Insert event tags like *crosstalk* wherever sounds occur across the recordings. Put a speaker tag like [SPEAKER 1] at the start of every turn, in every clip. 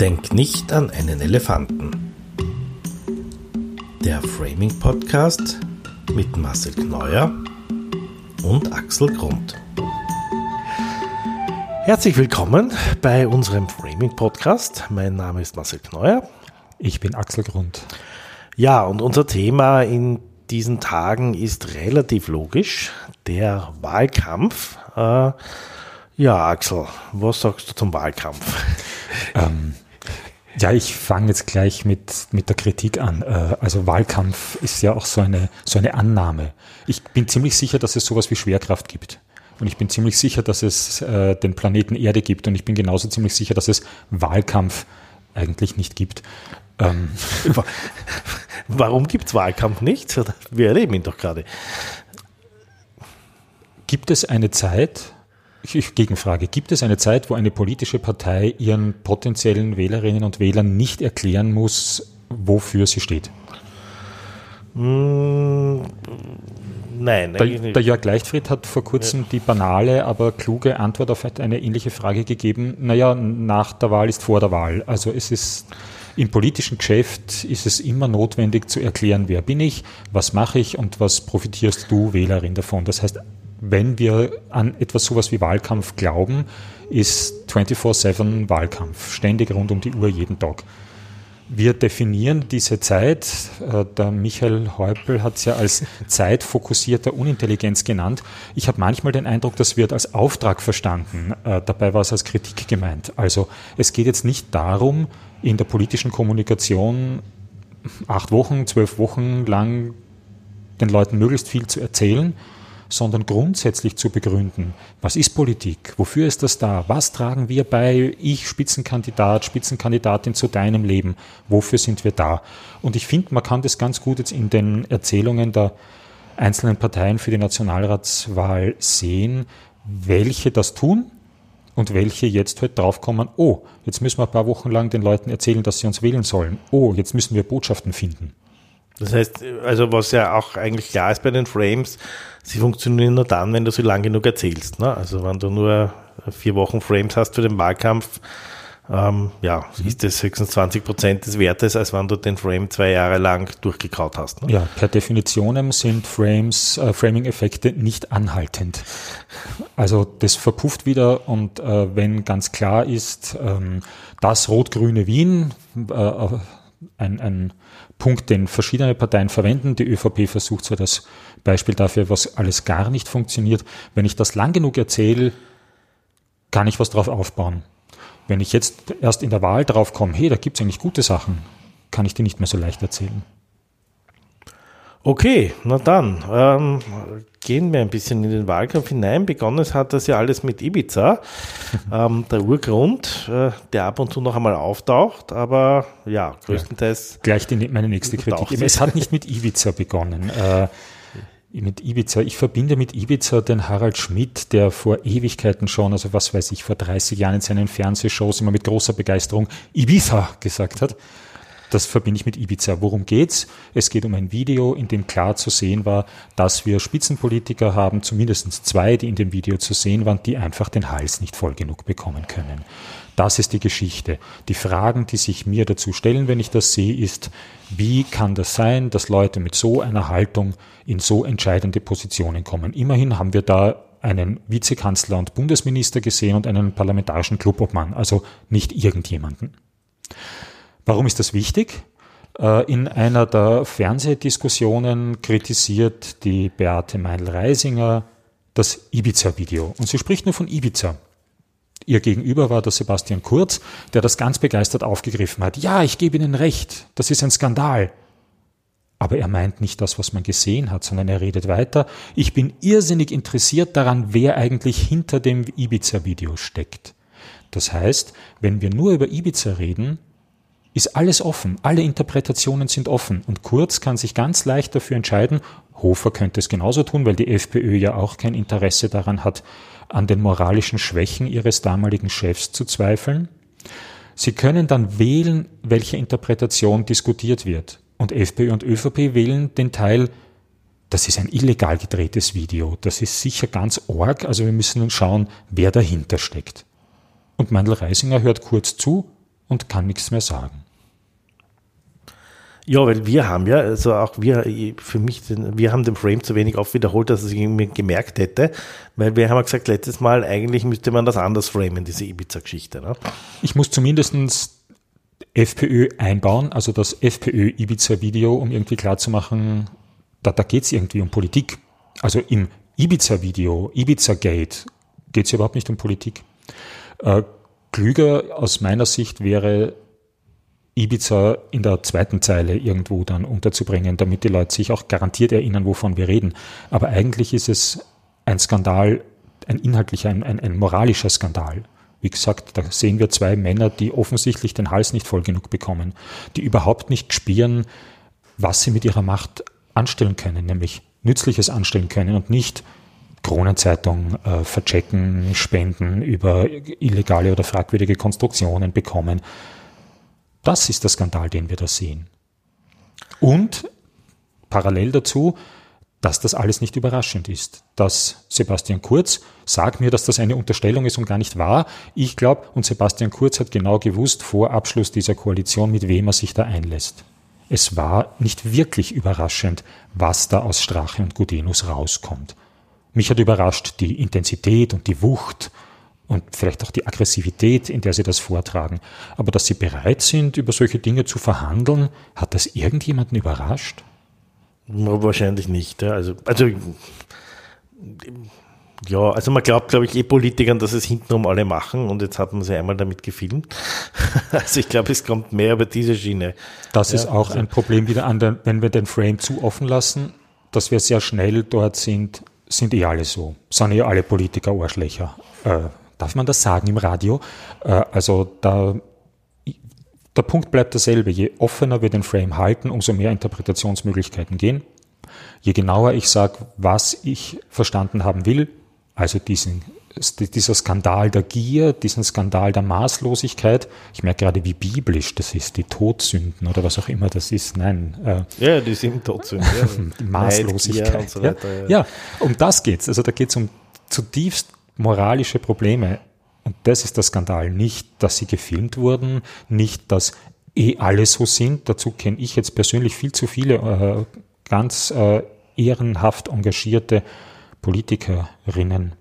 [SPEAKER 1] Denk nicht an einen Elefanten. Der Framing Podcast mit Marcel Kneuer und Axel Grund. Herzlich willkommen bei unserem Framing Podcast. Mein Name ist Marcel Kneuer.
[SPEAKER 2] Ich bin Axel Grund.
[SPEAKER 1] Ja, und unser Thema in diesen Tagen ist relativ logisch, der Wahlkampf. Äh, ja, Axel, was sagst du zum Wahlkampf? *laughs*
[SPEAKER 2] Ähm, ja, ich fange jetzt gleich mit, mit der Kritik an. Äh, also Wahlkampf ist ja auch so eine, so eine Annahme. Ich bin ziemlich sicher, dass es sowas wie Schwerkraft gibt. Und ich bin ziemlich sicher, dass es äh, den Planeten Erde gibt. Und ich bin genauso ziemlich sicher, dass es Wahlkampf eigentlich nicht gibt.
[SPEAKER 1] Ähm. *laughs* Warum gibt es Wahlkampf nicht? *laughs* Wir erleben ihn doch gerade.
[SPEAKER 2] Gibt es eine Zeit, Gegenfrage, gibt es eine Zeit, wo eine politische Partei ihren potenziellen Wählerinnen und Wählern nicht erklären muss, wofür sie steht?
[SPEAKER 1] Mmh, nein,
[SPEAKER 2] der, der Jörg Leichtfried hat vor kurzem ja. die banale, aber kluge Antwort auf eine ähnliche Frage gegeben. Naja, nach der Wahl ist vor der Wahl. Also es ist im politischen Geschäft ist es immer notwendig zu erklären, wer bin ich, was mache ich und was profitierst du, Wählerin, davon. Das heißt, wenn wir an etwas sowas wie Wahlkampf glauben, ist 24-7 Wahlkampf, ständig rund um die Uhr, jeden Tag. Wir definieren diese Zeit, äh, der Michael Häupl hat es ja als *laughs* zeitfokussierter Unintelligenz genannt. Ich habe manchmal den Eindruck, das wird als Auftrag verstanden. Äh, dabei war es als Kritik gemeint. Also es geht jetzt nicht darum, in der politischen Kommunikation acht Wochen, zwölf Wochen lang den Leuten möglichst viel zu erzählen, sondern grundsätzlich zu begründen, was ist Politik, wofür ist das da, was tragen wir bei, ich Spitzenkandidat, Spitzenkandidatin zu deinem Leben, wofür sind wir da. Und ich finde, man kann das ganz gut jetzt in den Erzählungen der einzelnen Parteien für die Nationalratswahl sehen, welche das tun und welche jetzt halt draufkommen, oh, jetzt müssen wir ein paar Wochen lang den Leuten erzählen, dass sie uns wählen sollen. Oh, jetzt müssen wir Botschaften finden.
[SPEAKER 1] Das heißt, also was ja auch eigentlich klar ist bei den Frames, sie funktionieren nur dann, wenn du sie lang genug erzählst. Ne? Also wenn du nur vier Wochen Frames hast für den Wahlkampf, ähm, ja, mhm. ist das höchstens 20 Prozent des Wertes, als wenn du den Frame zwei Jahre lang durchgekaut hast.
[SPEAKER 2] Ne? Ja, per Definition sind Frames, äh, Framing-Effekte nicht anhaltend. Also das verpufft wieder und äh, wenn ganz klar ist, ähm, das rot-grüne Wien, äh, ein, ein Punkt, den verschiedene Parteien verwenden. Die ÖVP versucht zwar das Beispiel dafür, was alles gar nicht funktioniert. Wenn ich das lang genug erzähle, kann ich was drauf aufbauen. Wenn ich jetzt erst in der Wahl drauf komme, hey, da gibt es eigentlich gute Sachen, kann ich die nicht mehr so leicht erzählen.
[SPEAKER 1] Okay, na dann ähm, gehen wir ein bisschen in den Wahlkampf hinein. Begonnen hat das ja alles mit Ibiza, *laughs* ähm, der Urgrund, äh, der ab und zu noch einmal auftaucht, aber ja, größtenteils.
[SPEAKER 2] Ja, gleich die, meine nächste Kritik. Es hat nicht mit Ibiza begonnen. Äh, mit Ibiza. Ich verbinde mit Ibiza den Harald Schmidt, der vor Ewigkeiten schon, also was weiß ich, vor 30 Jahren in seinen Fernsehshows immer mit großer Begeisterung Ibiza gesagt hat. Das verbinde ich mit Ibiza. Worum geht's? Es geht um ein Video, in dem klar zu sehen war, dass wir Spitzenpolitiker haben, zumindest zwei, die in dem Video zu sehen waren, die einfach den Hals nicht voll genug bekommen können. Das ist die Geschichte. Die Fragen, die sich mir dazu stellen, wenn ich das sehe, ist, wie kann das sein, dass Leute mit so einer Haltung in so entscheidende Positionen kommen? Immerhin haben wir da einen Vizekanzler und Bundesminister gesehen und einen parlamentarischen Clubobmann, also nicht irgendjemanden. Warum ist das wichtig? Äh, in einer der Fernsehdiskussionen kritisiert die Beate Meinl-Reisinger das Ibiza-Video. Und sie spricht nur von Ibiza. Ihr Gegenüber war der Sebastian Kurz, der das ganz begeistert aufgegriffen hat. Ja, ich gebe Ihnen recht, das ist ein Skandal. Aber er meint nicht das, was man gesehen hat, sondern er redet weiter. Ich bin irrsinnig interessiert daran, wer eigentlich hinter dem Ibiza-Video steckt. Das heißt, wenn wir nur über Ibiza reden, ist alles offen. Alle Interpretationen sind offen. Und Kurz kann sich ganz leicht dafür entscheiden, Hofer könnte es genauso tun, weil die FPÖ ja auch kein Interesse daran hat, an den moralischen Schwächen ihres damaligen Chefs zu zweifeln. Sie können dann wählen, welche Interpretation diskutiert wird. Und FPÖ und ÖVP wählen den Teil, das ist ein illegal gedrehtes Video. Das ist sicher ganz org. Also wir müssen schauen, wer dahinter steckt. Und Mandel Reisinger hört kurz zu und kann nichts mehr sagen.
[SPEAKER 1] Ja, weil wir haben ja, also auch wir, für mich, wir haben den Frame zu wenig oft wiederholt, dass ich mir gemerkt hätte, weil wir haben ja gesagt, letztes Mal, eigentlich müsste man das anders framen, diese Ibiza-Geschichte. Ne?
[SPEAKER 2] Ich muss zumindestens FPÖ einbauen, also das FPÖ-Ibiza-Video, um irgendwie klarzumachen, da, da geht es irgendwie um Politik. Also im Ibiza-Video, Ibiza-Gate, geht es überhaupt nicht um Politik. Äh, klüger aus meiner Sicht wäre, Ibiza in der zweiten Zeile irgendwo dann unterzubringen, damit die Leute sich auch garantiert erinnern, wovon wir reden. Aber eigentlich ist es ein Skandal, ein inhaltlicher, ein, ein, ein moralischer Skandal. Wie gesagt, da sehen wir zwei Männer, die offensichtlich den Hals nicht voll genug bekommen, die überhaupt nicht spüren, was sie mit ihrer Macht anstellen können, nämlich Nützliches anstellen können und nicht Kronenzeitung äh, verchecken, spenden, über illegale oder fragwürdige Konstruktionen bekommen. Das ist der Skandal, den wir da sehen. Und parallel dazu, dass das alles nicht überraschend ist. Dass Sebastian Kurz, sagt mir, dass das eine Unterstellung ist und gar nicht wahr. Ich glaube, und Sebastian Kurz hat genau gewusst vor Abschluss dieser Koalition, mit wem er sich da einlässt. Es war nicht wirklich überraschend, was da aus Strache und Gudenus rauskommt. Mich hat überrascht die Intensität und die Wucht und vielleicht auch die Aggressivität, in der sie das vortragen. Aber dass sie bereit sind, über solche Dinge zu verhandeln, hat das irgendjemanden überrascht?
[SPEAKER 1] Wahrscheinlich nicht. Ja. Also, also ja, also man glaubt, glaube ich, eh Politikern, dass es hintenrum alle machen und jetzt hat man sie einmal damit gefilmt. *laughs* also ich glaube, es kommt mehr über diese Schiene.
[SPEAKER 2] Das ja, ist auch also ein Problem wieder an, wenn wir den Frame zu offen lassen, dass wir sehr schnell dort sind, sind eh alle so. Sind eh alle Politiker Arschlöcher. Äh, Darf man das sagen im Radio? Äh, also da, der Punkt bleibt derselbe. Je offener wir den Frame halten, umso mehr Interpretationsmöglichkeiten gehen. Je genauer ich sage, was ich verstanden haben will, also diesen, dieser Skandal der Gier, diesen Skandal der Maßlosigkeit, ich merke gerade, wie biblisch das ist, die Todsünden oder was auch immer das ist. Nein.
[SPEAKER 1] Äh, ja, die sind Todsünden. Ja. *laughs*
[SPEAKER 2] Maßlosigkeit. So weiter, ja. ja. um das geht's. Also da geht's um zutiefst moralische Probleme. Und das ist der Skandal. Nicht, dass sie gefilmt wurden, nicht, dass eh alle so sind. Dazu kenne ich jetzt persönlich viel zu viele äh, ganz äh, ehrenhaft engagierte Politikerinnen.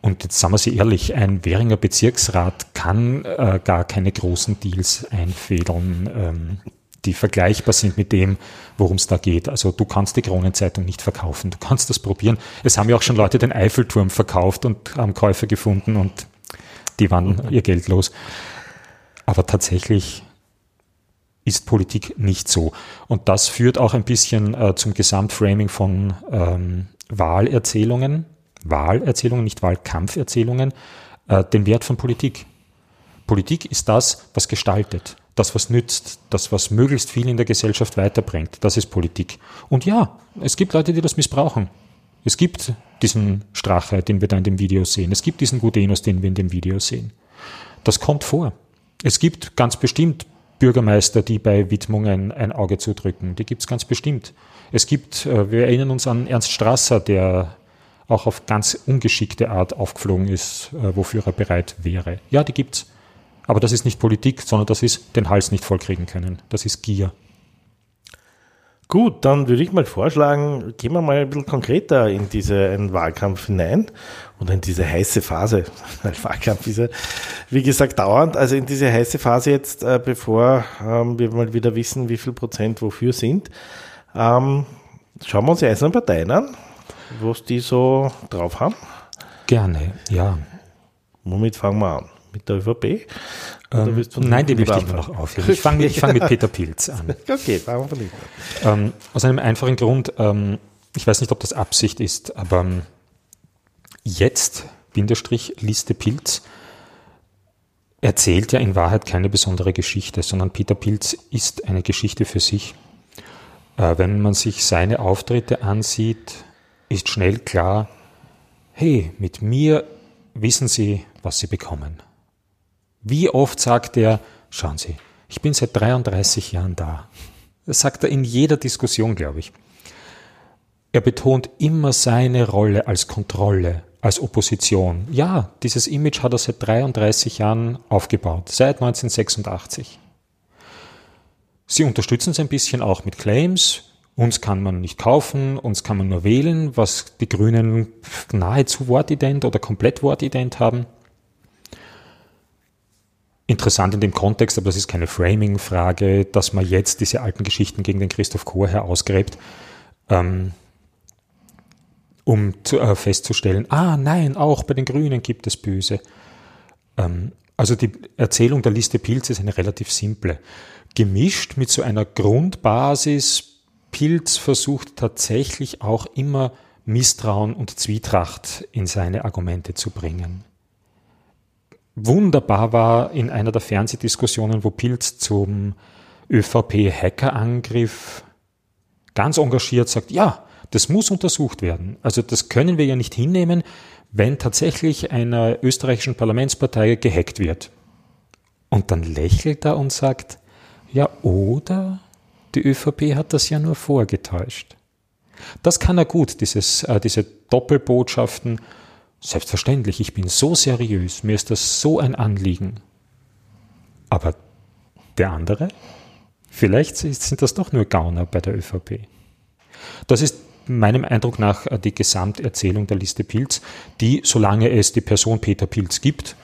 [SPEAKER 2] Und jetzt sagen wir sie ehrlich, ein Währinger Bezirksrat kann äh, gar keine großen Deals einfädeln. Ähm, die vergleichbar sind mit dem, worum es da geht. Also du kannst die Kronenzeitung nicht verkaufen, du kannst das probieren. Es haben ja auch schon Leute den Eiffelturm verkauft und haben Käufer gefunden und die waren ihr Geld los. Aber tatsächlich ist Politik nicht so. Und das führt auch ein bisschen äh, zum Gesamtframing von ähm, Wahlerzählungen, Wahlerzählungen, nicht Wahlkampferzählungen, äh, den Wert von Politik. Politik ist das, was gestaltet das, was nützt, das, was möglichst viel in der Gesellschaft weiterbringt. Das ist Politik. Und ja, es gibt Leute, die das missbrauchen. Es gibt diesen Strache, den wir da in dem Video sehen. Es gibt diesen Gudenus, den wir in dem Video sehen. Das kommt vor. Es gibt ganz bestimmt Bürgermeister, die bei Widmungen ein Auge zudrücken. Die gibt es ganz bestimmt. Es gibt, äh, wir erinnern uns an Ernst Strasser, der auch auf ganz ungeschickte Art aufgeflogen ist, äh, wofür er bereit wäre. Ja, die gibt's. Aber das ist nicht Politik, sondern das ist den Hals nicht vollkriegen können. Das ist Gier.
[SPEAKER 1] Gut, dann würde ich mal vorschlagen, gehen wir mal ein bisschen konkreter in diesen Wahlkampf hinein oder in diese heiße Phase. *laughs* Weil Wahlkampf ist ja, wie gesagt, dauernd. Also in diese heiße Phase jetzt, äh, bevor ähm, wir mal wieder wissen, wie viel Prozent wofür sind. Ähm, schauen wir uns die einzelnen Parteien an, was die so drauf haben.
[SPEAKER 2] Gerne, ja.
[SPEAKER 1] Womit fangen wir an? Mit der ÖVP?
[SPEAKER 2] Ähm, nein, die möchte ich noch aufhören. Ich fange fang mit *laughs* Peter Pilz an. *laughs*
[SPEAKER 1] Okay, wir von
[SPEAKER 2] ähm, Aus einem einfachen Grund, ähm, ich weiß nicht, ob das Absicht ist, aber ähm, jetzt, Bindestrich, Liste Pilz, erzählt ja in Wahrheit keine besondere Geschichte, sondern Peter Pilz ist eine Geschichte für sich. Äh, wenn man sich seine Auftritte ansieht, ist schnell klar, hey, mit mir wissen Sie, was Sie bekommen. Wie oft sagt er, schauen Sie, ich bin seit 33 Jahren da. Das sagt er in jeder Diskussion, glaube ich. Er betont immer seine Rolle als Kontrolle, als Opposition. Ja, dieses Image hat er seit 33 Jahren aufgebaut, seit 1986. Sie unterstützen es ein bisschen auch mit Claims. Uns kann man nicht kaufen, uns kann man nur wählen, was die Grünen nahezu wortident oder komplett wortident haben. Interessant in dem Kontext, aber das ist keine Framing-Frage, dass man jetzt diese alten Geschichten gegen den Christoph Chorherr ausgräbt, ähm, um zu, äh, festzustellen, ah nein, auch bei den Grünen gibt es Böse. Ähm, also die Erzählung der Liste Pilz ist eine relativ simple. Gemischt mit so einer Grundbasis, Pilz versucht tatsächlich auch immer Misstrauen und Zwietracht in seine Argumente zu bringen wunderbar war in einer der Fernsehdiskussionen, wo Pilz zum ÖVP-Hackerangriff ganz engagiert sagt, ja, das muss untersucht werden. Also das können wir ja nicht hinnehmen, wenn tatsächlich einer österreichischen Parlamentspartei gehackt wird. Und dann lächelt er und sagt, ja, oder die ÖVP hat das ja nur vorgetäuscht. Das kann er gut, dieses, äh, diese Doppelbotschaften Selbstverständlich, ich bin so seriös, mir ist das so ein Anliegen. Aber der andere? Vielleicht sind das doch nur Gauner bei der ÖVP. Das ist meinem Eindruck nach die Gesamterzählung der Liste Pilz, die, solange es die Person Peter Pilz gibt,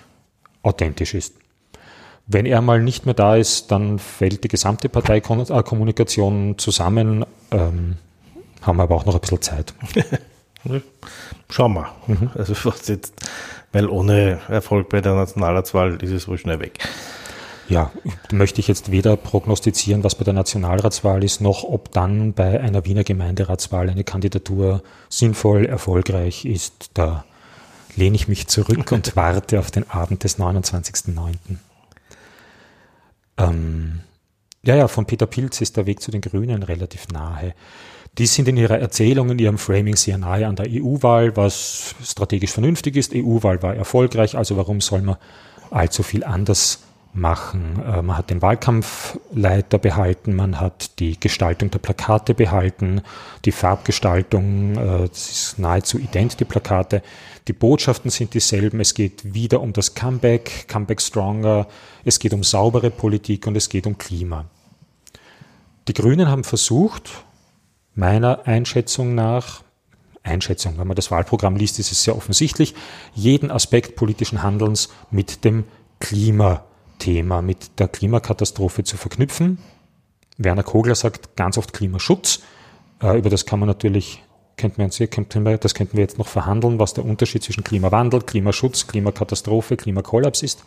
[SPEAKER 2] authentisch ist. Wenn er mal nicht mehr da ist, dann fällt die gesamte Parteikommunikation zusammen, ähm, haben wir aber auch noch ein bisschen Zeit. *laughs*
[SPEAKER 1] Schauen wir. Mhm. Also *laughs* was jetzt, weil ohne Erfolg bei der Nationalratswahl ist es wohl schnell weg.
[SPEAKER 2] Ja, möchte ich jetzt weder prognostizieren, was bei der Nationalratswahl ist, noch ob dann bei einer Wiener Gemeinderatswahl eine Kandidatur sinnvoll, erfolgreich ist. Da lehne ich mich zurück und *laughs* warte auf den Abend des 29.09. Ähm, ja, ja, von Peter Pilz ist der Weg zu den Grünen relativ nahe. Die sind in ihrer Erzählung, in ihrem Framing sehr nahe an der EU-Wahl, was strategisch vernünftig ist. EU-Wahl war erfolgreich, also warum soll man allzu viel anders machen? Äh, man hat den Wahlkampfleiter behalten, man hat die Gestaltung der Plakate behalten, die Farbgestaltung, äh, das ist nahezu ident, die Plakate. Die Botschaften sind dieselben. Es geht wieder um das Comeback, Comeback Stronger. Es geht um saubere Politik und es geht um Klima. Die Grünen haben versucht, meiner Einschätzung nach, Einschätzung, wenn man das Wahlprogramm liest, ist es sehr offensichtlich, jeden Aspekt politischen Handelns mit dem Klimathema, mit der Klimakatastrophe zu verknüpfen. Werner Kogler sagt ganz oft Klimaschutz. Äh, über das kann man natürlich, könnten wir, das könnten wir jetzt noch verhandeln, was der Unterschied zwischen Klimawandel, Klimaschutz, Klimakatastrophe, Klimakollaps ist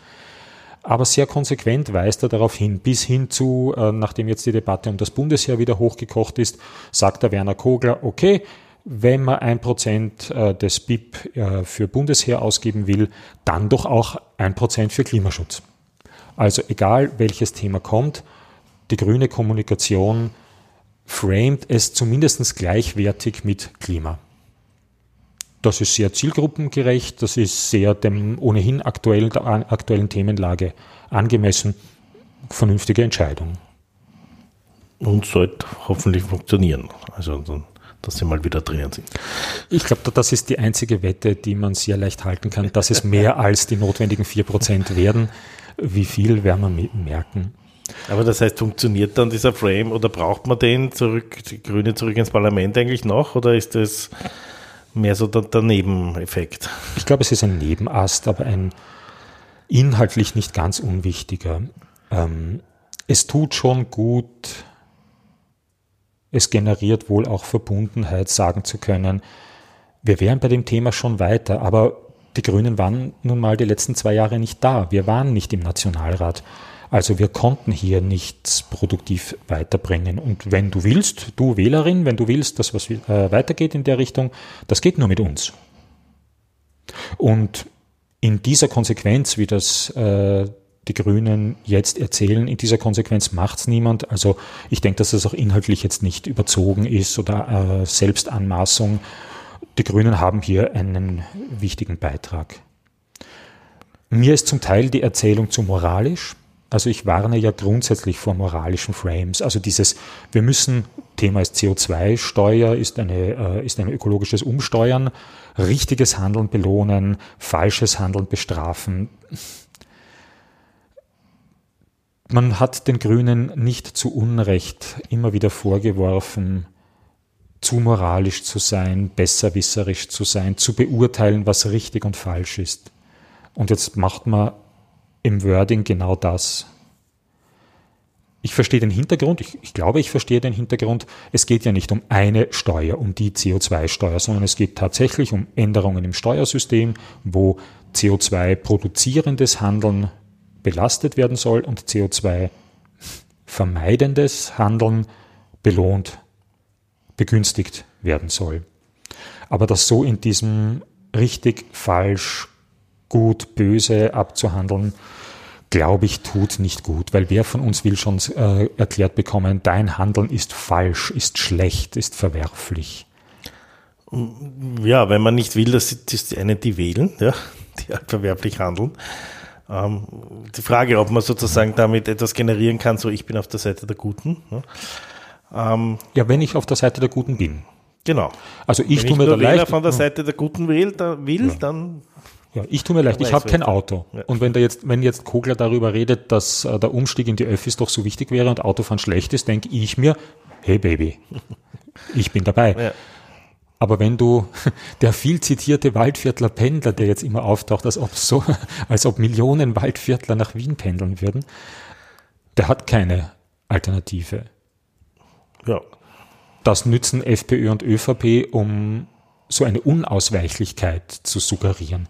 [SPEAKER 2] aber sehr konsequent weist er darauf hin, bis hin zu, äh, nachdem jetzt die Debatte um das Bundesheer wieder hochgekocht ist, sagt der Werner Kogler, okay, wenn man ein Prozent äh, des BIP äh, für Bundesheer ausgeben will, dann doch auch ein Prozent für Klimaschutz. Also egal welches Thema kommt, die grüne Kommunikation framet es zumindest gleichwertig mit Klima. Das ist sehr zielgruppengerecht, das ist sehr dem ohnehin aktuellen, aktuellen Themenlage angemessen. Vernünftige Entscheidung.
[SPEAKER 1] Und sollte hoffentlich funktionieren. Also, dass sie mal wieder drinnen sind.
[SPEAKER 2] Ich glaube, das ist die einzige Wette, die man sehr leicht halten kann, dass es mehr *laughs* als die notwendigen 4% werden. Wie viel werden wir merken.
[SPEAKER 1] Aber das heißt, funktioniert dann dieser Frame oder braucht man den zurück, die Grüne zurück ins Parlament eigentlich noch? Oder ist das mehr so der, der Nebeneffekt.
[SPEAKER 2] Ich glaube, es ist ein Nebenast, aber ein inhaltlich nicht ganz unwichtiger. Ähm, es tut schon gut, es generiert wohl auch Verbundenheit, sagen zu können, wir wären bei dem Thema schon weiter, aber die Grünen waren nun mal die letzten zwei Jahre nicht da. Wir waren nicht im Nationalrat. Also wir konnten hier nichts produktiv weiterbringen. Und wenn du willst, du Wählerin, wenn du willst, dass was äh, weitergeht in der Richtung, das geht nur mit uns. Und in dieser Konsequenz, wie das äh, die Grünen jetzt erzählen, in dieser Konsequenz macht's niemand. Also ich denke, dass das auch inhaltlich jetzt nicht überzogen ist oder äh, Selbstanmaßung. Die Grünen haben hier einen wichtigen Beitrag. Mir ist zum Teil die Erzählung zu moralisch Also ich warne ja grundsätzlich vor moralischen Frames. Also dieses, wir müssen, Thema ist CO2-Steuer, ist, äh, ist ein ökologisches Umsteuern, richtiges Handeln belohnen, falsches Handeln bestrafen. Man hat den Grünen nicht zu Unrecht immer wieder vorgeworfen, zu moralisch zu sein, besserwisserisch zu sein, zu beurteilen, was richtig und falsch ist. Und jetzt macht man im Wording genau das. Ich verstehe den Hintergrund, ich, ich, glaube, ich verstehe den Hintergrund. Es geht ja nicht um eine Steuer, um die CO2-Steuer, sondern es geht tatsächlich um Änderungen im Steuersystem, wo CO2 produzierendes Handeln belastet werden soll und CO2 vermeidendes Handeln belohnt, begünstigt werden soll. Aber das so in diesem richtig, falsch, gut, böse abzuhandeln, glaube ich, tut nicht gut, weil wer von uns will schon äh, erklärt bekommen, dein Handeln ist falsch, ist schlecht, ist verwerflich.
[SPEAKER 1] Ja, wenn man nicht will, dass die eine die wählen, ja, die halt verwerflich handeln. Ähm, die Frage, ob man sozusagen damit etwas generieren kann, so ich bin auf der Seite der Guten.
[SPEAKER 2] Ja, ähm, ja wenn ich auf der Seite der Guten bin.
[SPEAKER 1] Genau.
[SPEAKER 2] Also ich Wenn tue mir da leicht.
[SPEAKER 1] von der Seite der Guten will, da will ja. dann
[SPEAKER 2] ja, ich tue mir leicht, ich habe kein Auto. Ja. Und wenn da jetzt, wenn jetzt Kogler darüber redet, dass äh, der Umstieg in die Öffis doch so wichtig wäre und Autofahren schlecht ist, denke ich mir, hey Baby, *laughs* ich bin dabei. Ja. Aber wenn du *laughs* der viel zitierte Waldviertler Pendler, der jetzt immer auftaucht, als ob so, *laughs* als ob Millionen Waldviertler nach Wien pendeln würden, der hat keine Alternative. Ja. Das nützen FPÖ und ÖVP, um so eine Unausweichlichkeit zu suggerieren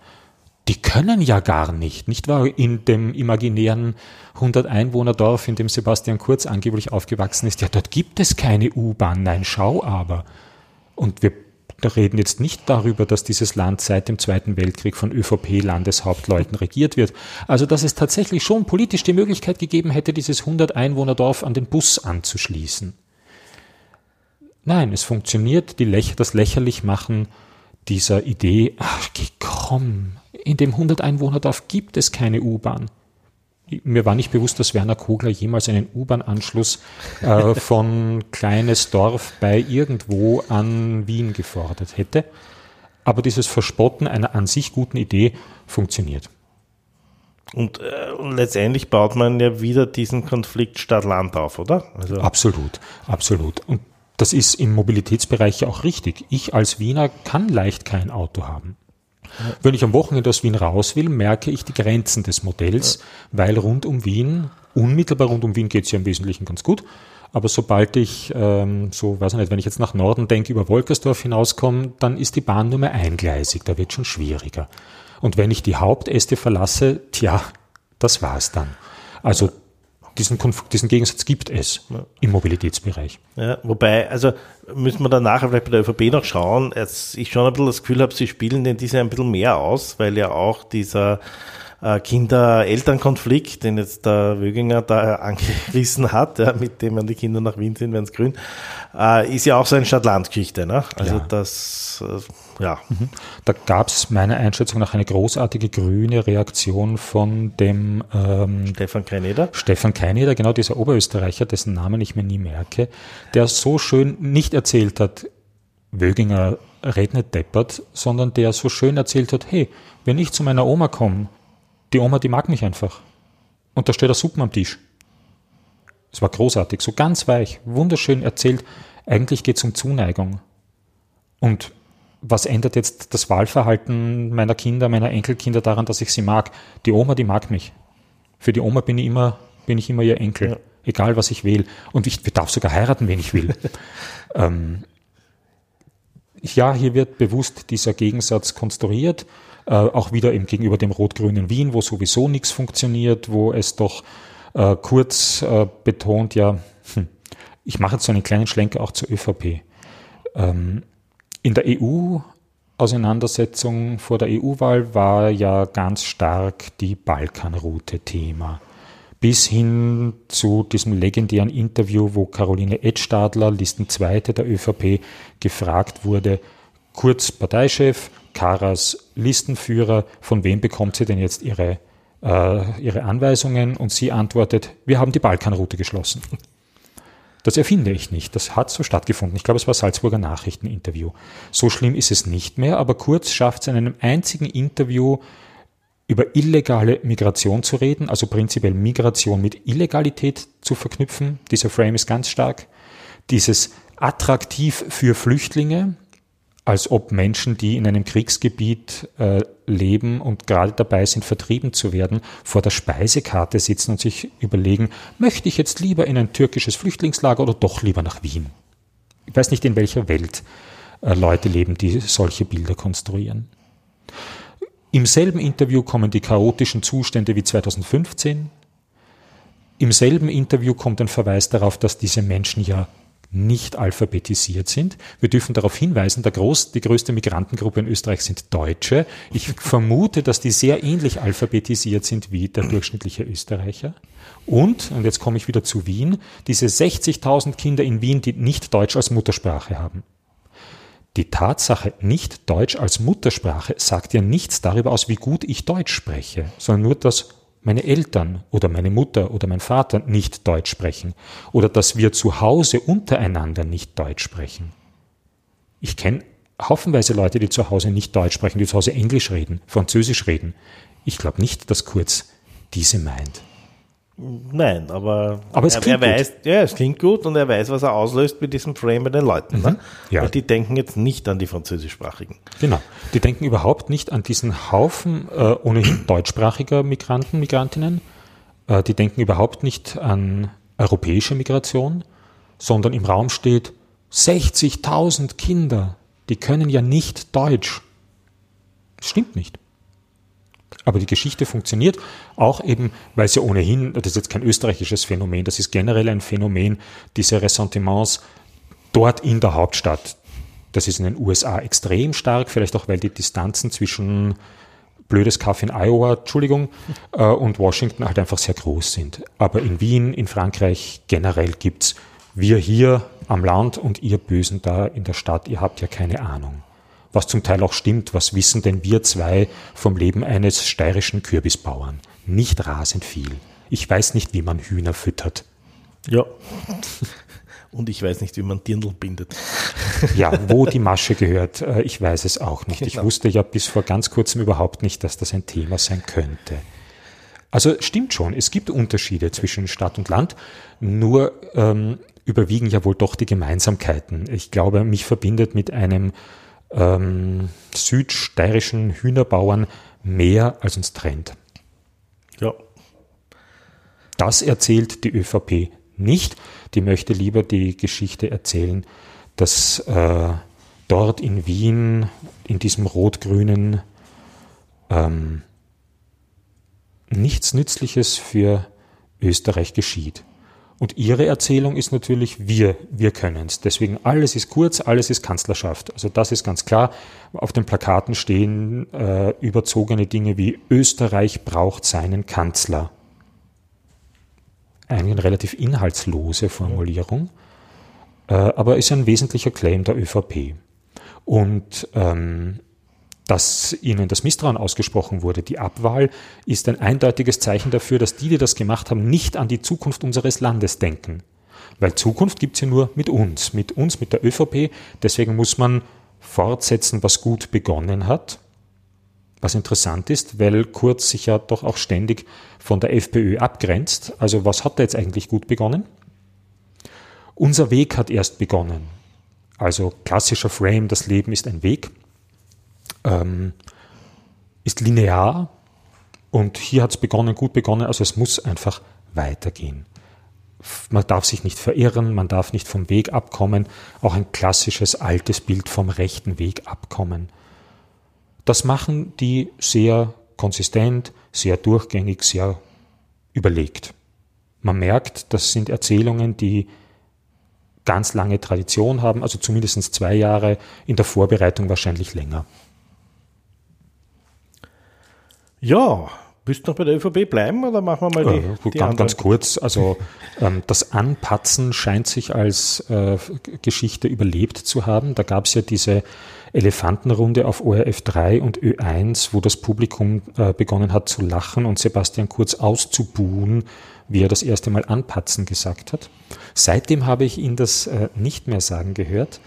[SPEAKER 2] die können ja gar nicht, nicht wahr? In dem imaginären 100 Einwohner Dorf, in dem Sebastian Kurz angeblich aufgewachsen ist, ja, dort gibt es keine U-Bahn, nein, schau aber. Und wir reden jetzt nicht darüber, dass dieses Land seit dem Zweiten Weltkrieg von ÖVP-Landeshauptleuten regiert wird. Also, dass es tatsächlich schon politisch die Möglichkeit gegeben hätte, dieses 100 Einwohner Dorf an den Bus anzuschließen. Nein, es funktioniert, die Läch das lächerlich machen dieser Idee, ach, komm, in dem 100 Einwohnerdorf gibt es keine U-Bahn. Mir war nicht bewusst, dass Werner Kogler jemals einen U-Bahn-Anschluss äh, von kleines Dorf bei irgendwo an Wien gefordert hätte. Aber dieses Verspotten einer an sich guten Idee funktioniert.
[SPEAKER 1] Und, äh, und, letztendlich baut man ja wieder diesen Konflikt Stadt-Land auf, oder?
[SPEAKER 2] Also absolut, absolut. Und das ist im Mobilitätsbereich ja auch richtig. Ich als Wiener kann leicht kein Auto haben. Wenn ich am Wochenende aus Wien raus will, merke ich die Grenzen des Modells, weil rund um Wien, unmittelbar rund um Wien geht es ja im Wesentlichen ganz gut, aber sobald ich, ähm, so weiß ich nicht, wenn ich jetzt nach Norden denke, über Wolkersdorf hinauskomme, dann ist die Bahn nur mehr eingleisig, da wird schon schwieriger. Und wenn ich die Hauptäste verlasse, tja, das war's dann. Also diesen, diesen Gegensatz gibt es ja. im Mobilitätsbereich.
[SPEAKER 1] Ja, wobei, also müssen wir dann nachher vielleicht bei der ÖVP noch schauen. Jetzt ich schon ein bisschen das Gefühl habe, sie spielen den diese ein bisschen mehr aus, weil ja auch dieser äh, Kinder-Eltern-Konflikt, den jetzt der Wöginger da angerissen hat, ja, mit dem an die Kinder nach Wien sind, wenn es grün, äh, ist ja auch so eine Stadt-Land-Geschichte. Ne? Also ja. das, äh, ja. Mhm.
[SPEAKER 2] Da gab es meiner Einschätzung nach eine großartige grüne Reaktion von dem
[SPEAKER 1] ähm, Stefan Keineder.
[SPEAKER 2] Stefan Keineder, genau dieser Oberösterreicher, dessen Namen ich mir nie merke, der so schön nicht erzählt hat, Wöginger redet nicht deppert, sondern der so schön erzählt hat, hey, wenn ich zu meiner Oma komme, die Oma, die mag mich einfach. Und da steht der Suppen am Tisch. Es war großartig, so ganz weich, wunderschön erzählt. Eigentlich geht es um Zuneigung. Und was ändert jetzt das Wahlverhalten meiner Kinder, meiner Enkelkinder daran, dass ich sie mag? Die Oma, die mag mich. Für die Oma bin ich immer, bin ich immer ihr Enkel. Ja. Egal, was ich will. Und ich darf sogar heiraten, wenn ich will. *laughs* ähm, ja, hier wird bewusst dieser Gegensatz konstruiert äh, auch wieder eben gegenüber dem rot-grünen Wien, wo sowieso nichts funktioniert, wo es doch äh, kurz äh, betont, ja, hm, ich mache jetzt so einen kleinen Schlenker auch zur ÖVP. Ähm, in der EU Auseinandersetzung vor der EU-Wahl war ja ganz stark die Balkanroute Thema. Bis hin zu diesem legendären Interview, wo Caroline Edstadler, Listenzweite der ÖVP, gefragt wurde, Kurz Parteichef, Karas Listenführer, von wem bekommt sie denn jetzt ihre äh, ihre Anweisungen und sie antwortet, wir haben die Balkanroute geschlossen. Das erfinde ich nicht. Das hat so stattgefunden. Ich glaube, es war Salzburger Nachrichteninterview. So schlimm ist es nicht mehr, aber Kurz schafft es in einem einzigen Interview über illegale Migration zu reden, also prinzipiell Migration mit Illegalität zu verknüpfen. Dieser Frame ist ganz stark. Dieses attraktiv für Flüchtlinge, als ob Menschen, die in einem Kriegsgebiet äh, leben und gerade dabei sind, vertrieben zu werden, vor der Speisekarte sitzen und sich überlegen, möchte ich jetzt lieber in ein türkisches Flüchtlingslager oder doch lieber nach Wien? Ich weiß nicht, in welcher Welt äh, Leute leben, die solche Bilder konstruieren. Im selben Interview kommen die chaotischen Zustände wie 2015. Im selben Interview kommt ein Verweis darauf, dass diese Menschen ja nicht alphabetisiert sind. Wir dürfen darauf hinweisen, der groß, die größte Migrantengruppe in Österreich sind Deutsche. Ich vermute, dass die sehr ähnlich alphabetisiert sind wie der durchschnittliche Österreicher. Und, und jetzt komme ich wieder zu Wien, diese 60.000 Kinder in Wien, die nicht Deutsch als Muttersprache haben. Die Tatsache, nicht Deutsch als Muttersprache, sagt ja nichts darüber aus, wie gut ich Deutsch spreche, sondern nur, dass meine Eltern oder meine Mutter oder mein Vater nicht Deutsch sprechen oder dass wir zu Hause untereinander nicht Deutsch sprechen. Ich kenne haufenweise Leute, die zu Hause nicht Deutsch sprechen, die zu Hause Englisch reden, Französisch reden. Ich glaube nicht, dass Kurz diese meint.
[SPEAKER 1] Nein, aber,
[SPEAKER 2] aber es
[SPEAKER 1] er, er weiß, gut. ja, es klingt gut und er weiß, was er auslöst mit diesem Frame bei den Leuten. Ne? Mhm. Ne? Ja. Weil die denken jetzt nicht an die französischsprachigen.
[SPEAKER 2] Genau. Die denken überhaupt nicht an diesen Haufen äh, ohnehin deutschsprachiger Migranten, Migrantinnen. Äh, die denken überhaupt nicht an europäische Migration, sondern im Raum steht 60.000 Kinder, die können ja nicht Deutsch. Das stimmt nicht. Aber die Geschichte funktioniert auch eben, weil sie ohnehin, das ist jetzt kein österreichisches Phänomen, das ist generell ein Phänomen, diese Ressentiments dort in der Hauptstadt. Das ist in den USA extrem stark, vielleicht auch, weil die Distanzen zwischen blödes Kaff in Iowa, Entschuldigung, äh, und Washington halt einfach sehr groß sind. Aber in Wien, in Frankreich generell gibt's wir hier am Land und ihr Bösen da in der Stadt, ihr habt ja keine Ahnung was zum Teil auch stimmt. Was wissen denn wir zwei vom Leben eines steirischen Kürbisbauern? Nicht rasend viel. Ich weiß nicht, wie man Hühner füttert.
[SPEAKER 1] Ja. *laughs* Und ich weiß nicht, wie man Dirndl bindet.
[SPEAKER 2] Ja, wo die *laughs* Masche gehört, äh, ich weiß es auch nicht. Genau. Ich wusste ja bis vor ganz kurzem überhaupt nicht, dass das ein Thema sein könnte. Also stimmt schon, es gibt Unterschiede zwischen Stadt und Land, nur ähm, überwiegen ja wohl doch die Gemeinsamkeiten. Ich glaube, mich verbindet mit einem ähm, südsteirischen Hühnerbauern mehr als uns trennt.
[SPEAKER 1] Ja.
[SPEAKER 2] Das erzählt die ÖVP nicht. Die möchte lieber die Geschichte erzählen, dass äh, dort in Wien, in diesem rot-grünen, ähm, nichts Nützliches für Österreich geschieht. Und ihre Erzählung ist natürlich, wir, wir können es. Deswegen alles ist kurz, alles ist Kanzlerschaft. Also das ist ganz klar. Auf den Plakaten stehen äh, überzogene Dinge wie Österreich braucht seinen Kanzler. Eine relativ inhaltslose Formulierung, äh, aber ist ein wesentlicher Claim der ÖVP. Und ähm, dass ihnen das Misstrauen ausgesprochen wurde. Die Abwahl ist ein eindeutiges Zeichen dafür, dass die, die das gemacht haben, nicht an die Zukunft unseres Landes denken. Weil Zukunft gibt es ja nur mit uns, mit uns, mit der ÖVP. Deswegen muss man fortsetzen, was gut begonnen hat. Was interessant ist, weil Kurz sich ja doch auch ständig von der FPÖ abgrenzt. Also was hat er jetzt eigentlich gut begonnen? Unser Weg hat erst begonnen. Also klassischer Frame, das Leben ist ein Weg ähm, ist linear und hier hat es begonnen, gut begonnen, also es muss einfach weitergehen. Man darf sich nicht verirren, man darf nicht vom Weg abkommen, auch ein klassisches altes Bild vom rechten Weg abkommen. Das machen die sehr konsistent, sehr durchgängig, sehr überlegt. Man merkt, das sind Erzählungen, die ganz lange Tradition haben, also zumindest zwei Jahre, in der Vorbereitung wahrscheinlich länger.
[SPEAKER 1] Ja, Willst du noch bei der ÖVP bleiben oder machen wir mal die,
[SPEAKER 2] äh, die ganz, ganz kurz, also ähm, das Anpatzen scheint sich als äh, Geschichte überlebt zu haben. Da gab es ja diese Elefantenrunde auf ORF 3 und Ö1, wo das Publikum äh, begonnen hat zu lachen und Sebastian Kurz auszubuhen, wie er das erste Mal anpatzen gesagt hat. Seitdem habe ich ihn das äh, nicht mehr sagen gehört.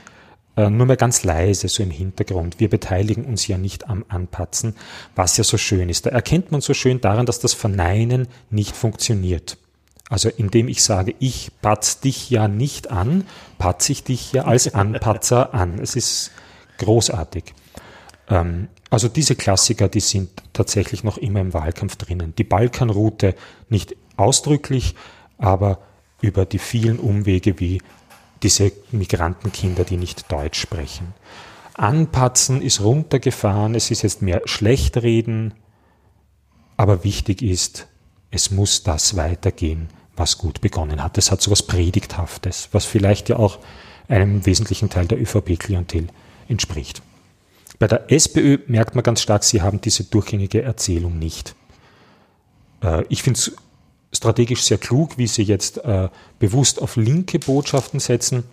[SPEAKER 2] Äh, nur mal ganz leise, so im Hintergrund. Wir beteiligen uns ja nicht am Anpatzen, was ja so schön ist. Da erkennt man so schön daran, dass das Verneinen nicht funktioniert. Also indem ich sage, ich patz dich ja nicht an, patze ich dich ja als *laughs* Anpatzer an. Es ist großartig. Ähm, also diese Klassiker, die sind tatsächlich noch immer im Wahlkampf drinnen. Die Balkanroute nicht ausdrücklich, aber über die vielen Umwege wie diese Migrantenkinder, die nicht Deutsch sprechen. Anpatzen ist runtergefahren, es ist jetzt mehr Schlechtreden, aber wichtig ist, es muss das weitergehen, was gut begonnen hat. Es hat so was Predigthaftes, was vielleicht ja auch einem wesentlichen Teil der ÖVP-Klientel entspricht. Bei der SPÖ merkt man ganz stark, sie haben diese durchgängige Erzählung nicht. Äh, ich finde es strategisch sehr klug, wie sie jetzt äh, bewusst auf linke Botschaften setzen.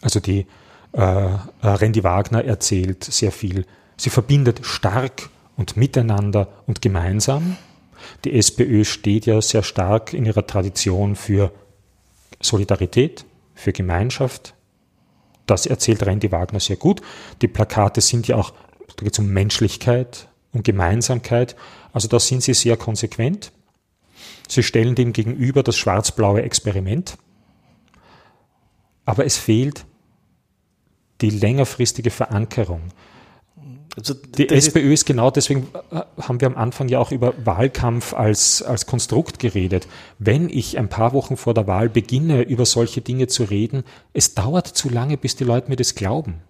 [SPEAKER 2] Also die äh, äh, Randy Wagner erzählt sehr viel. Sie verbindet stark und miteinander und gemeinsam. Die SPÖ steht ja sehr stark in ihrer Tradition für Solidarität, für Gemeinschaft. Das erzählt Randy Wagner sehr gut. Die Plakate sind ja auch, da geht es um Menschlichkeit, um Gemeinsamkeit. Also da sind sie sehr konsequent. Sie stellen dem gegenüber das schwarz-blaue Experiment. Aber es fehlt die längerfristige Verankerung. Also die SPÖ ist genau deswegen, äh, haben wir am Anfang ja auch über Wahlkampf als, als Konstrukt geredet. Wenn ich ein paar Wochen vor der Wahl beginne, über solche Dinge zu reden, es dauert zu lange, bis die Leute mir das glauben.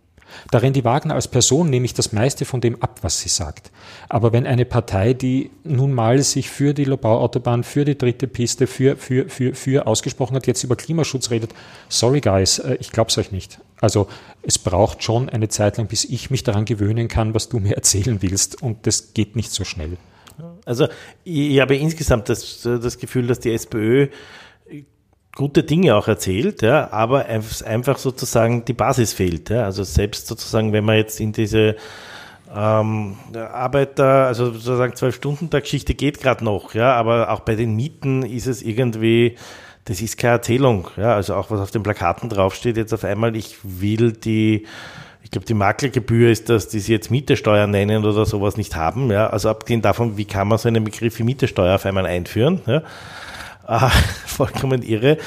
[SPEAKER 2] Da Randy Wagner als Person nehme ich das meiste von dem ab, was sie sagt. Aber wenn eine Partei, die nun mal sich für die Lobau-Autobahn, für die dritte Piste, für, für, für, für ausgesprochen hat, jetzt über Klimaschutz redet, sorry guys, äh, ich glaub's euch nicht. Also es braucht schon eine Zeit lang, bis ich mich daran gewöhnen kann, was du mir *laughs* erzählen willst. Und das geht nicht so schnell.
[SPEAKER 1] Also ich habe insgesamt das, das Gefühl, dass die SPÖ gute Dinge auch erzählt, ja, aber einfach sozusagen die Basis fehlt. Ja. Also selbst sozusagen, wenn man jetzt in diese ähm, Arbeiter, also sozusagen Zwölf-Stunden-Tag-Geschichte geht gerade noch, ja, aber auch bei den Mieten ist es irgendwie, das ist keine Erzählung, ja, also auch was auf den Plakaten draufsteht, jetzt auf einmal, ich will die, ich glaube, die Maklergebühr ist das, die sie jetzt Mietesteuer nennen oder sowas nicht haben, ja, also abgesehen davon, wie kann man so einen Begriff wie Mietesteuer auf einmal einführen, ja, äh, *laughs* vollkommen irre.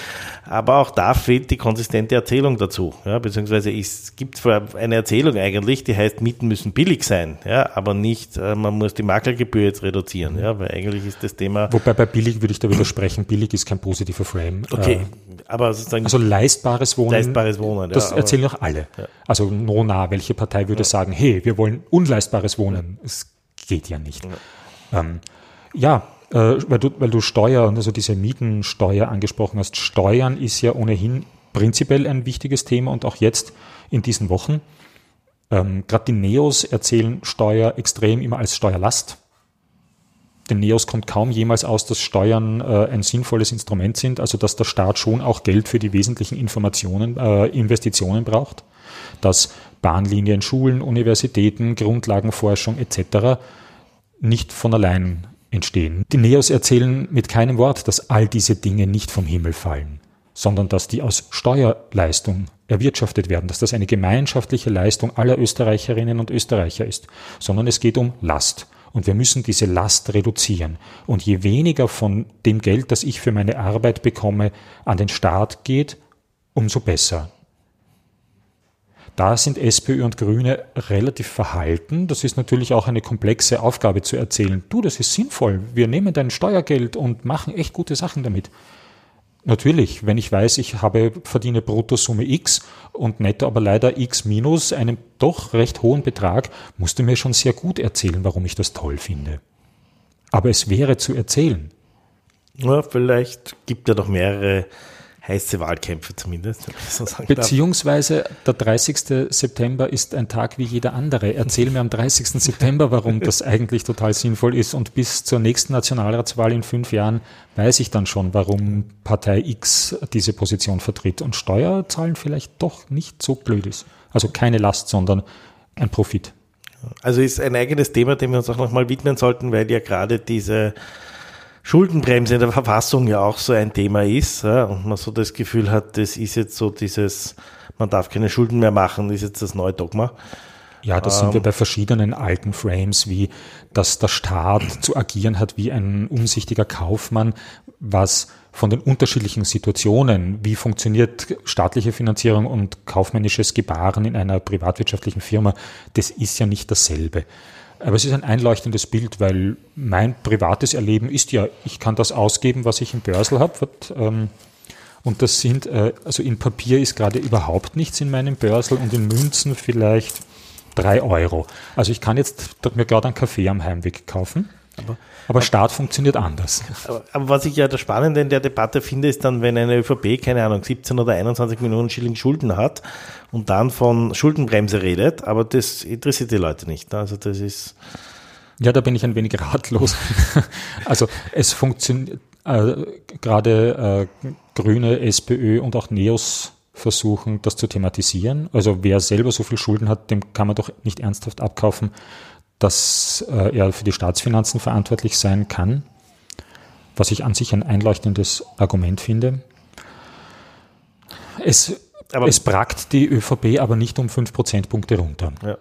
[SPEAKER 1] Aber auch da fehlt die konsistente Erzählung dazu. Ja, beziehungsweise es gibt eine Erzählung eigentlich, die heißt, Mieten müssen billig sein, ja, aber nicht, äh, man muss die Maklergebühr jetzt reduzieren, ja, weil eigentlich ist das Thema.
[SPEAKER 2] Wobei bei billig würde ich da widersprechen, billig ist kein positiver Frame.
[SPEAKER 1] Okay, äh, aber sozusagen.
[SPEAKER 2] Also leistbares Wohnen.
[SPEAKER 1] Leistbares Wohnen,
[SPEAKER 2] Das ja, erzählen auch alle. Ja. Also Nona, welche Partei würde ja. sagen, hey, wir wollen unleistbares Wohnen? Es geht ja nicht. Ja. Ähm, ja, weil, du, weil du Steuer, also diese Mietensteuer angesprochen hast. Steuern ist ja ohnehin prinzipiell ein wichtiges Thema und auch jetzt in diesen Wochen. Ähm, Gerade die Neos erzählen Steuer extrem immer als Steuerlast. Den Neos kommt kaum jemals aus, dass Steuern äh, ein sinnvolles Instrument sind, also dass der Staat schon auch Geld für die wesentlichen Informationen, äh, Investitionen braucht, dass Bahnlinien, Schulen, Universitäten, Grundlagenforschung etc. nicht von allein entstehen. Die Neos erzählen mit keinem Wort, dass all diese Dinge nicht vom Himmel fallen, sondern dass die aus Steuerleistung erwirtschaftet werden, dass das eine gemeinschaftliche Leistung aller Österreicherinnen und Österreicher ist, sondern es geht um Last. Und wir müssen diese Last reduzieren. Und je weniger von dem Geld, das ich für meine Arbeit bekomme, an den Staat geht, umso besser. Da sind SPÖ und Grüne relativ verhalten. Das ist natürlich auch eine komplexe Aufgabe zu erzählen. Du, das ist sinnvoll. Wir nehmen dein Steuergeld und machen echt gute Sachen damit. Natürlich, wenn ich weiß, ich habe, verdiene Bruttosumme X und netto aber leider X minus einen doch recht hohen Betrag, musst du mir schon sehr gut erzählen, warum ich das toll finde. Aber es wäre zu erzählen.
[SPEAKER 1] Ja, vielleicht gibt er doch mehrere heiße Wahlkämpfe zumindest.
[SPEAKER 2] So Beziehungsweise der 30. September ist ein Tag wie jeder andere. Erzähl mir am 30. *laughs* September, warum das eigentlich total sinnvoll ist. Und bis zur nächsten Nationalratswahl in fünf Jahren weiß ich dann schon, warum Partei X diese Position vertritt und Steuerzahlen vielleicht doch nicht so blöd ist. Also keine Last, sondern ein Profit.
[SPEAKER 1] Also ist ein eigenes Thema, dem wir uns auch nochmal widmen sollten, weil ja gerade diese Schuldenbremse in der Verfassung ja auch so ein Thema ist ja, und man so das Gefühl hat, das ist jetzt so dieses, man darf keine Schulden mehr machen, ist jetzt das neue Dogma.
[SPEAKER 2] Ja, da sind wir ähm. bei verschiedenen alten Frames, wie dass der Staat zu agieren hat wie ein umsichtiger Kaufmann, was von den unterschiedlichen Situationen, wie funktioniert staatliche Finanzierung und kaufmännisches Gebaren in einer privatwirtschaftlichen Firma, das ist ja nicht dasselbe. Aber es ist ein einleuchtendes Bild, weil mein privates Erleben ist ja, ich kann das ausgeben, was ich im Börsel habe. Ähm, und das sind, äh, also in Papier ist gerade überhaupt nichts in meinem Börsel und in Münzen vielleicht drei Euro. Also ich kann jetzt mir gerade einen Kaffee am Heimweg kaufen. Aber, aber Staat funktioniert anders.
[SPEAKER 1] Aber, aber, was ich ja das Spannende in der Debatte finde, ist dann, wenn eine ÖVP, keine Ahnung, 17 oder 21 Millionen Schilling Schulden hat und dann von Schuldenbremse redet, aber das interessiert die Leute nicht. Ne? Also das ist.
[SPEAKER 2] Ja, da bin ich ein wenig ratlos. *laughs* also es funktioniert äh, gerade äh, Grüne, SPÖ und auch Neos versuchen, das zu thematisieren. Also wer selber so viel Schulden hat, dem kann man doch nicht ernsthaft abkaufen, dass äh, er für die Staatsfinanzen verantwortlich sein kann, was ich an sich ein einleuchtendes Argument finde. Es, aber es brackt die ÖVP aber nicht um fünf Prozentpunkte runter. Ja.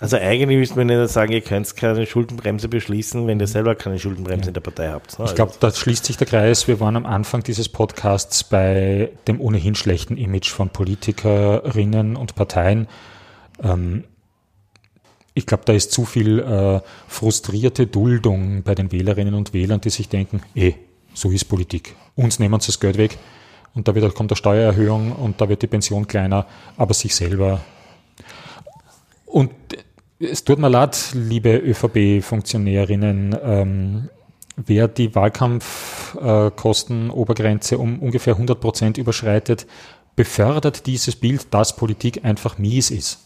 [SPEAKER 1] Also eigentlich müsste man nicht sagen, ihr könnt keine Schuldenbremse beschließen, wenn ihr selber keine Schuldenbremse ja. in der Partei habt.
[SPEAKER 2] Ne? Ich glaube, da schließt sich der Kreis. Wir waren am Anfang dieses Podcasts bei dem ohnehin schlechten Image von Politikerinnen und Parteien. Ähm, ich glaube, da ist zu viel äh, frustrierte Duldung bei den Wählerinnen und Wählern, die sich denken, eh, so ist Politik. Uns nehmen sie das Geld weg und da wird, kommt eine Steuererhöhung und da wird die Pension kleiner, aber sich selber. Und es tut mir leid, liebe ÖVP-Funktionärinnen, ähm, wer die Wahlkampfkostenobergrenze äh, um ungefähr 100 Prozent überschreitet, befördert dieses Bild, dass Politik einfach mies ist.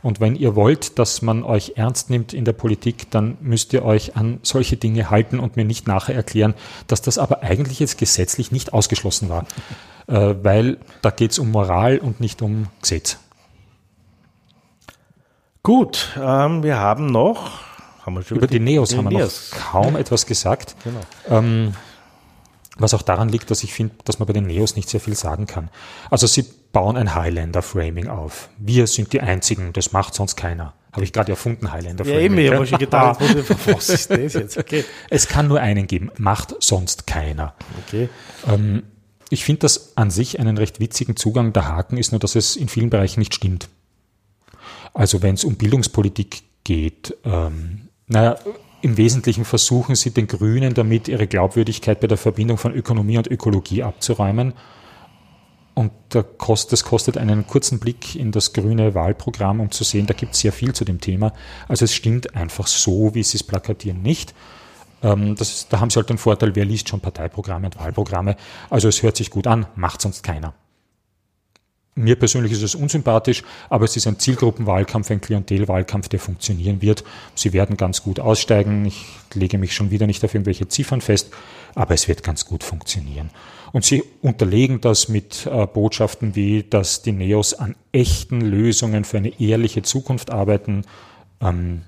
[SPEAKER 2] Und wenn ihr wollt, dass man euch ernst nimmt in der Politik, dann müsst ihr euch an solche Dinge halten und mir nicht nachher erklären, dass das aber eigentlich jetzt gesetzlich nicht ausgeschlossen war. Äh, weil da geht es um Moral und nicht um Gesetz.
[SPEAKER 1] Gut, ähm, wir haben noch.
[SPEAKER 2] Haben wir Über die, die Neos haben wir noch kaum etwas gesagt. Genau. Ähm, was auch daran liegt, dass ich finde, dass man bei den Neos nicht sehr viel sagen kann. Also sie bauen ein Highlander-Framing auf. Wir sind die Einzigen, das macht sonst keiner. Habe ich gerade erfunden, Highlander-Framing. Ja, eben, ich habe schon gedacht, was ist das jetzt? Okay. *laughs* Es kann nur einen geben, macht sonst keiner. Okay. Ähm, ich finde das an sich einen recht witzigen Zugang. Der Haken ist nur, dass es in vielen Bereichen nicht stimmt. Also wenn es um Bildungspolitik geht, ähm, naja, im Wesentlichen versuchen sie den Grünen damit ihre Glaubwürdigkeit bei der Verbindung von Ökonomie und Ökologie abzuräumen. Und das kostet einen kurzen Blick in das grüne Wahlprogramm, um zu sehen, da gibt es sehr viel zu dem Thema. Also es stimmt einfach so, wie sie es plakatieren, nicht. Ähm, das, da haben sie halt den Vorteil, wer liest schon Parteiprogramme und Wahlprogramme. Also es hört sich gut an, macht sonst keiner. Mir persönlich ist es unsympathisch, aber es ist ein Zielgruppenwahlkampf, ein Klientelwahlkampf, der funktionieren wird. Sie werden ganz gut aussteigen. Ich lege mich schon wieder nicht auf irgendwelche Ziffern fest, aber es wird ganz gut funktionieren. Und sie unterlegen das mit äh, Botschaften wie, dass die Neos an echten Lösungen für eine ehrliche Zukunft arbeiten. Ähm,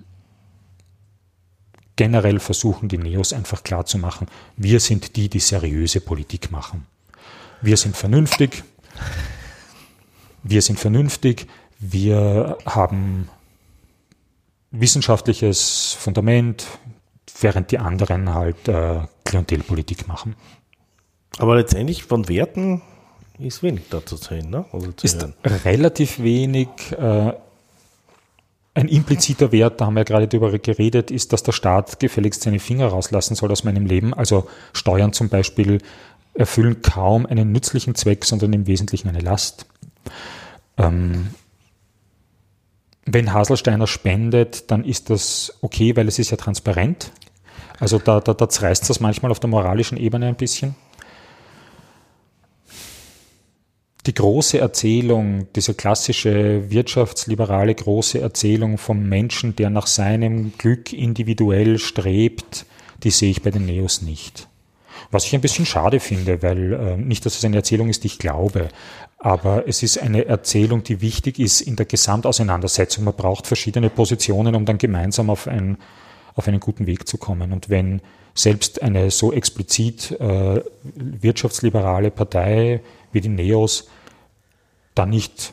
[SPEAKER 2] generell versuchen die Neos einfach klarzumachen, wir sind die, die seriöse Politik machen. Wir sind vernünftig, wir sind vernünftig, wir haben wissenschaftliches Fundament, während die anderen halt äh, Klientelpolitik machen.
[SPEAKER 1] Aber letztendlich von Werten ist wenig da zu sehen, ne?
[SPEAKER 2] Also zu ist hören. relativ wenig. Äh, ein impliziter Wert, da haben wir ja gerade darüber geredet, ist, dass der Staat gefälligst seine Finger rauslassen soll aus meinem Leben. Also Steuern zum Beispiel erfüllen kaum einen nützlichen Zweck, sondern im Wesentlichen eine Last. Ähm, wenn Haselsteiner spendet, dann ist das okay, weil es ist ja transparent. Also da, da, da zerreißt das manchmal auf der moralischen Ebene ein bisschen. die große Erzählung, diese klassische wirtschaftsliberale große Erzählung vom Menschen, der nach seinem Glück individuell strebt, die sehe ich bei den Neos nicht. Was ich ein bisschen schade finde, weil äh, nicht, dass es eine Erzählung ist, die ich glaube, aber es ist eine Erzählung, die wichtig ist in der Gesamtauseinandersetzung. Man braucht verschiedene Positionen, um dann gemeinsam auf, ein, auf einen guten Weg zu kommen. Und wenn selbst eine so explizit äh, wirtschaftsliberale Partei wie die Neos da nicht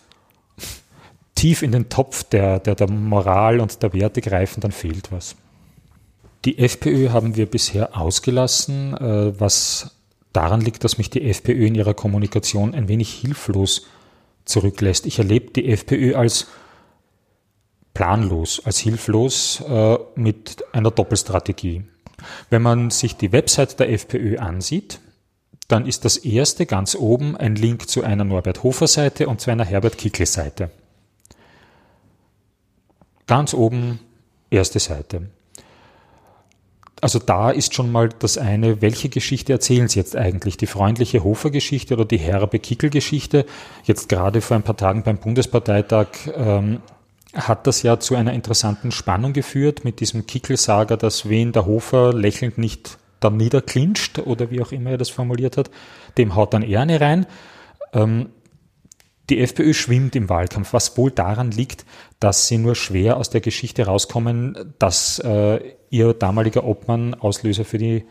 [SPEAKER 2] tief in den Topf der, der, der Moral und der Werte greifen, dann fehlt was. Die FPÖ haben wir bisher ausgelassen, äh, was daran liegt, dass mich die FPÖ in ihrer Kommunikation ein wenig hilflos zurücklässt. Ich erlebe die FPÖ als planlos, als hilflos äh, mit einer Doppelstrategie. Wenn man sich die Website der FPÖ ansieht, dann ist das erste ganz oben ein Link zu einer Norbert Hofer Seite und zu einer Herbert Kickl Seite. Ganz oben erste Seite. Also da ist schon mal das eine, welche Geschichte erzählen Sie jetzt eigentlich? Die freundliche Hofer-Geschichte oder die herbe Kickel-Geschichte? Jetzt gerade vor ein paar Tagen beim Bundesparteitag ähm, hat das ja zu einer interessanten Spannung geführt mit diesem Kickel-Saga, dass wen der Hofer lächelnd nicht dann niederklinscht oder wie auch immer er das formuliert hat, dem haut dann er eine rein. Ähm, die FPÖ schwimmt im Wahlkampf, was wohl daran liegt, dass sie nur schwer aus der Geschichte rauskommen, dass äh, ihr damaliger Obmann Auslöser für die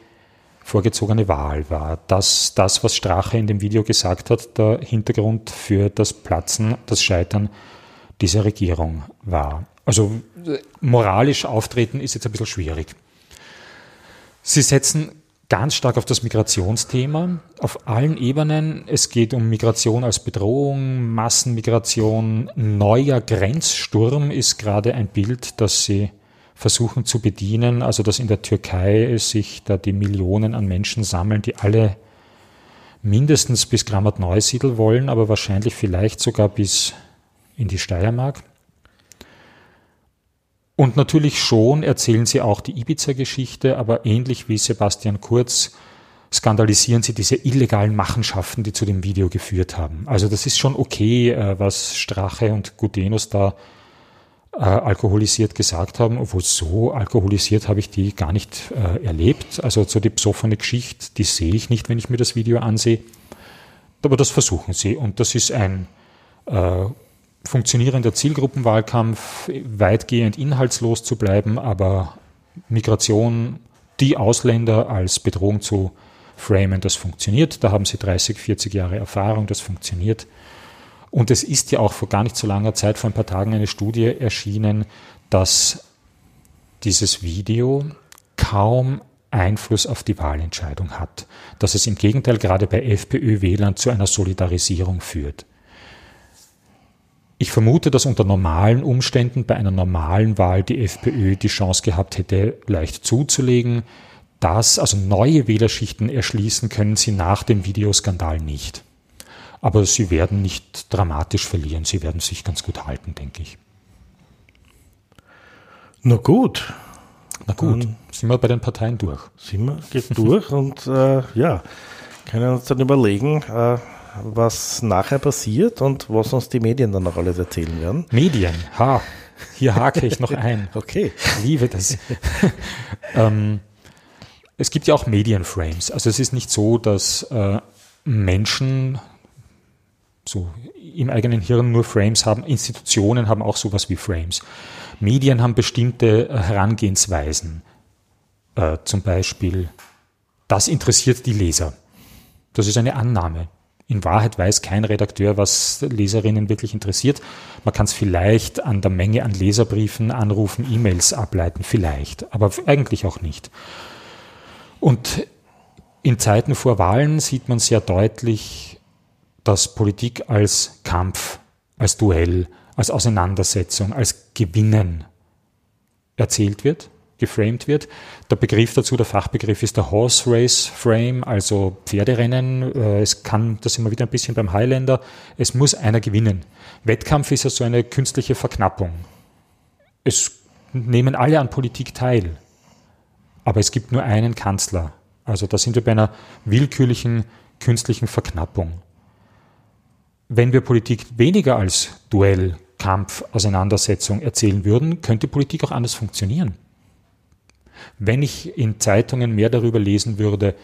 [SPEAKER 2] vorgezogene Wahl war. Dass das, was Strache in dem Video gesagt hat, der Hintergrund für das Platzen, das Scheitern dieser Regierung war. Also äh, moralisch auftreten ist jetzt ein bisschen schwierig. Sie setzen ganz stark auf das Migrationsthema auf allen Ebenen. Es geht um Migration als Bedrohung, Massenmigration, neuer Grenzsturm ist gerade ein Bild, das sie versuchen zu bedienen. Also dass in der Türkei sich da die Millionen an Menschen sammeln, die alle mindestens bis Grammat Neusiedl wollen, aber wahrscheinlich vielleicht sogar bis in die Steiermark. Und natürlich schon erzählen sie auch die Ibiza-Geschichte, aber ähnlich wie Sebastian Kurz skandalisieren sie diese illegalen Machenschaften, die zu dem Video geführt haben. Also das ist schon okay, äh, was Strache und Gudenus da äh, alkoholisiert gesagt haben, obwohl so alkoholisiert habe ich die gar nicht äh, erlebt. Also so die besoffene Geschichte, die sehe ich nicht, wenn ich mir das Video ansehe. Aber das versuchen sie und das ist ein äh, funktionierender Zielgruppenwahlkampf weitgehend inhaltslos zu bleiben, aber Migration, die Ausländer als Bedrohung zu framen, das funktioniert. Da haben sie 30, 40 Jahre Erfahrung, das funktioniert. Und es ist ja auch vor gar nicht so langer Zeit, vor ein paar Tagen, eine Studie erschienen, dass dieses Video kaum Einfluss auf die Wahlentscheidung hat. Dass es im Gegenteil gerade bei FPÖ-Wählern zu einer Solidarisierung führt. Ich vermute, dass unter normalen Umständen bei einer normalen Wahl die FPÖ die Chance gehabt hätte, leicht zuzulegen. Das, also neue Wählerschichten erschließen können sie nach dem Videoskandal nicht. Aber sie werden nicht dramatisch verlieren. Sie werden sich ganz gut halten, denke ich.
[SPEAKER 1] Na gut.
[SPEAKER 2] Na gut, dann sind wir bei den Parteien durch.
[SPEAKER 1] Sind wir geht durch und äh, ja, können uns dann überlegen, äh, was nachher passiert und was uns die Medien dann noch alles erzählen werden.
[SPEAKER 2] Medien, ha, hier hake ich noch ein. *laughs*
[SPEAKER 1] okay.
[SPEAKER 2] Ich liebe das. *laughs* ähm, es gibt ja auch Medienframes. Also es ist nicht so, dass äh, Menschen so im eigenen Hirn nur Frames haben. Institutionen haben auch sowas wie Frames. Medien haben bestimmte Herangehensweisen. Äh, zum Beispiel, das interessiert die Leser. Das ist eine Annahme. In Wahrheit weiß kein Redakteur, was Leserinnen wirklich interessiert. Man kann es vielleicht an der Menge an Leserbriefen, Anrufen, E-Mails ableiten, vielleicht, aber eigentlich auch nicht. Und in Zeiten vor Wahlen sieht man sehr deutlich, dass Politik als Kampf, als Duell, als Auseinandersetzung, als Gewinnen erzählt wird geframed wird. Der Begriff dazu, der Fachbegriff ist der Horse Race Frame, also Pferderennen. Äh, es kann, das sind wir wieder ein bisschen beim Highlander, es muss einer gewinnen. Wettkampf ist ja so eine künstliche Verknappung. Es nehmen alle an Politik teil, aber es gibt nur einen Kanzler. Also da sind wir bei einer willkürlichen künstlichen Verknappung. wenn wir Politik weniger als Duell, Kampf, Auseinandersetzung erzählen würden, könnte Politik auch anders funktionieren. Wenn ich in Zeitungen mehr darüber lesen würde,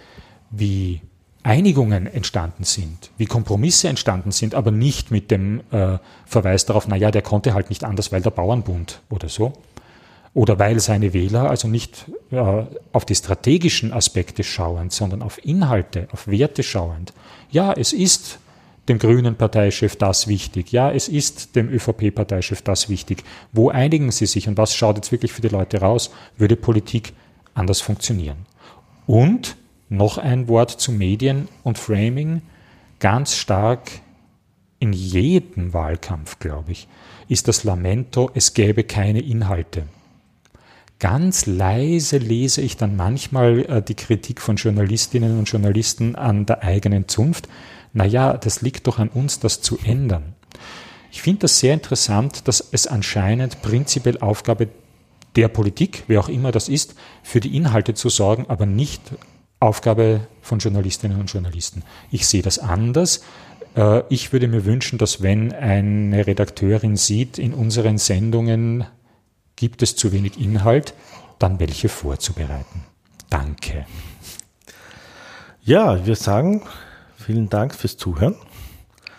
[SPEAKER 2] wie Einigungen entstanden sind, wie Kompromisse entstanden sind, aber nicht mit dem äh, Verweis darauf, naja, der konnte halt nicht anders, weil der Bauernbund oder so. Oder weil seine Wähler, also nicht äh, auf die strategischen Aspekte schauend, sondern auf Inhalte, auf Werte schauend. Ja, es ist dem grünen Parteichef das wichtig. Ja, es ist dem ÖVP-Parteichef das wichtig. Wo einigen sie sich und was schaut jetzt wirklich für die Leute raus, würde Politik anders funktionieren. Und noch ein Wort zu Medien und Framing. Ganz stark in jedem Wahlkampf, glaube ich, ist das Lamento, es gäbe keine Inhalte. Ganz leise lese ich dann manchmal äh, die Kritik von Journalistinnen und Journalisten an der eigenen Zunft. Naja, das liegt doch an uns, das zu ändern. Ich finde das sehr interessant, dass es anscheinend prinzipiell Aufgabe der Politik, wer auch immer das ist, für die Inhalte zu sorgen, aber nicht Aufgabe von Journalistinnen und Journalisten. Ich sehe das anders. Äh, ich würde mir wünschen, dass wenn eine Redakteurin sieht, in unseren Sendungen gibt es zu wenig Inhalt, dann welche vorzubereiten. Danke.
[SPEAKER 1] Ja, wir sagen vielen Dank fürs Zuhören.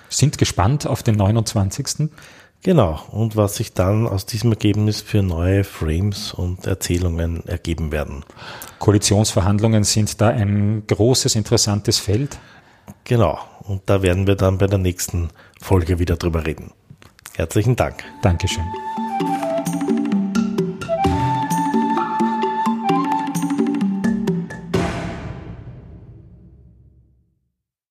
[SPEAKER 2] Sind gespannt auf den 29.
[SPEAKER 1] Genau, und was sich dann aus diesem Ergebnis für neue Frames und Erzählungen ergeben werden.
[SPEAKER 2] Koalitionsverhandlungen sind da ein großes, interessantes Feld.
[SPEAKER 1] Genau, und da werden wir dann bei der nächsten Folge wieder drüber reden. Herzlichen Dank.
[SPEAKER 2] Dankeschön.